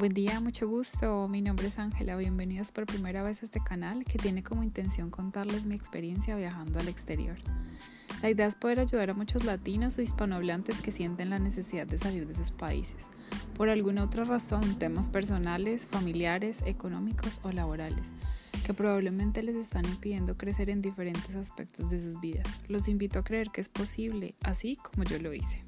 Buen día, mucho gusto. Mi nombre es Ángela. Bienvenidos por primera vez a este canal que tiene como intención contarles mi experiencia viajando al exterior. La idea es poder ayudar a muchos latinos o hispanohablantes que sienten la necesidad de salir de sus países, por alguna otra razón, temas personales, familiares, económicos o laborales, que probablemente les están impidiendo crecer en diferentes aspectos de sus vidas. Los invito a creer que es posible, así como yo lo hice.